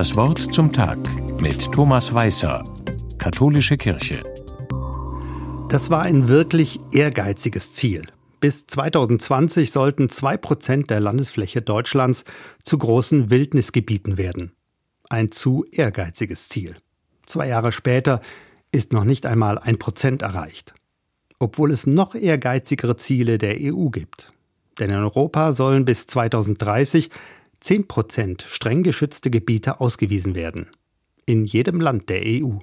Das Wort zum Tag mit Thomas Weißer, Katholische Kirche. Das war ein wirklich ehrgeiziges Ziel. Bis 2020 sollten zwei Prozent der Landesfläche Deutschlands zu großen Wildnisgebieten werden. Ein zu ehrgeiziges Ziel. Zwei Jahre später ist noch nicht einmal ein Prozent erreicht. Obwohl es noch ehrgeizigere Ziele der EU gibt. Denn in Europa sollen bis 2030 10 Prozent streng geschützte Gebiete ausgewiesen werden. In jedem Land der EU.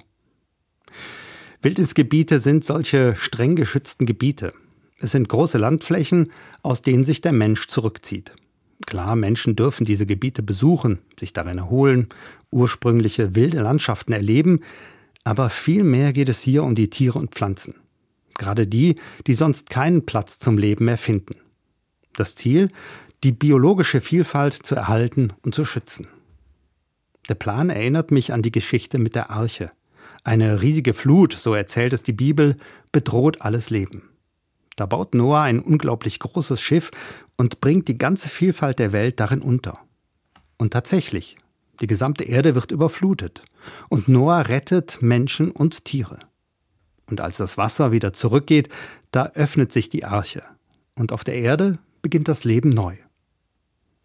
Wildnisgebiete sind solche streng geschützten Gebiete. Es sind große Landflächen, aus denen sich der Mensch zurückzieht. Klar, Menschen dürfen diese Gebiete besuchen, sich darin erholen, ursprüngliche wilde Landschaften erleben, aber vielmehr geht es hier um die Tiere und Pflanzen. Gerade die, die sonst keinen Platz zum Leben mehr finden. Das Ziel, die biologische Vielfalt zu erhalten und zu schützen. Der Plan erinnert mich an die Geschichte mit der Arche. Eine riesige Flut, so erzählt es die Bibel, bedroht alles Leben. Da baut Noah ein unglaublich großes Schiff und bringt die ganze Vielfalt der Welt darin unter. Und tatsächlich, die gesamte Erde wird überflutet. Und Noah rettet Menschen und Tiere. Und als das Wasser wieder zurückgeht, da öffnet sich die Arche. Und auf der Erde beginnt das Leben neu.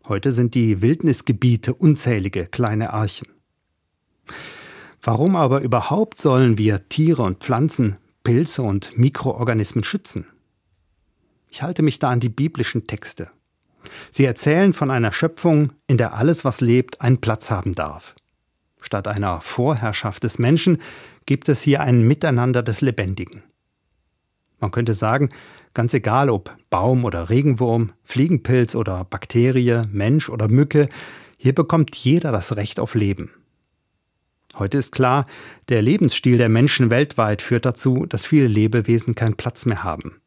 Heute sind die Wildnisgebiete unzählige kleine Archen. Warum aber überhaupt sollen wir Tiere und Pflanzen, Pilze und Mikroorganismen schützen? Ich halte mich da an die biblischen Texte. Sie erzählen von einer Schöpfung, in der alles, was lebt, einen Platz haben darf. Statt einer Vorherrschaft des Menschen gibt es hier ein Miteinander des Lebendigen. Man könnte sagen, ganz egal ob Baum oder Regenwurm, Fliegenpilz oder Bakterie, Mensch oder Mücke, hier bekommt jeder das Recht auf Leben. Heute ist klar, der Lebensstil der Menschen weltweit führt dazu, dass viele Lebewesen keinen Platz mehr haben.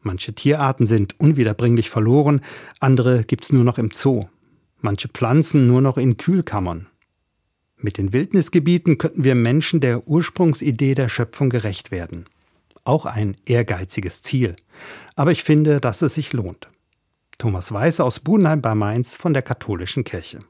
Manche Tierarten sind unwiederbringlich verloren, andere gibt's nur noch im Zoo. Manche Pflanzen nur noch in Kühlkammern. Mit den Wildnisgebieten könnten wir Menschen der Ursprungsidee der Schöpfung gerecht werden auch ein ehrgeiziges Ziel. Aber ich finde, dass es sich lohnt. Thomas Weiß aus Budenheim bei Mainz von der Katholischen Kirche.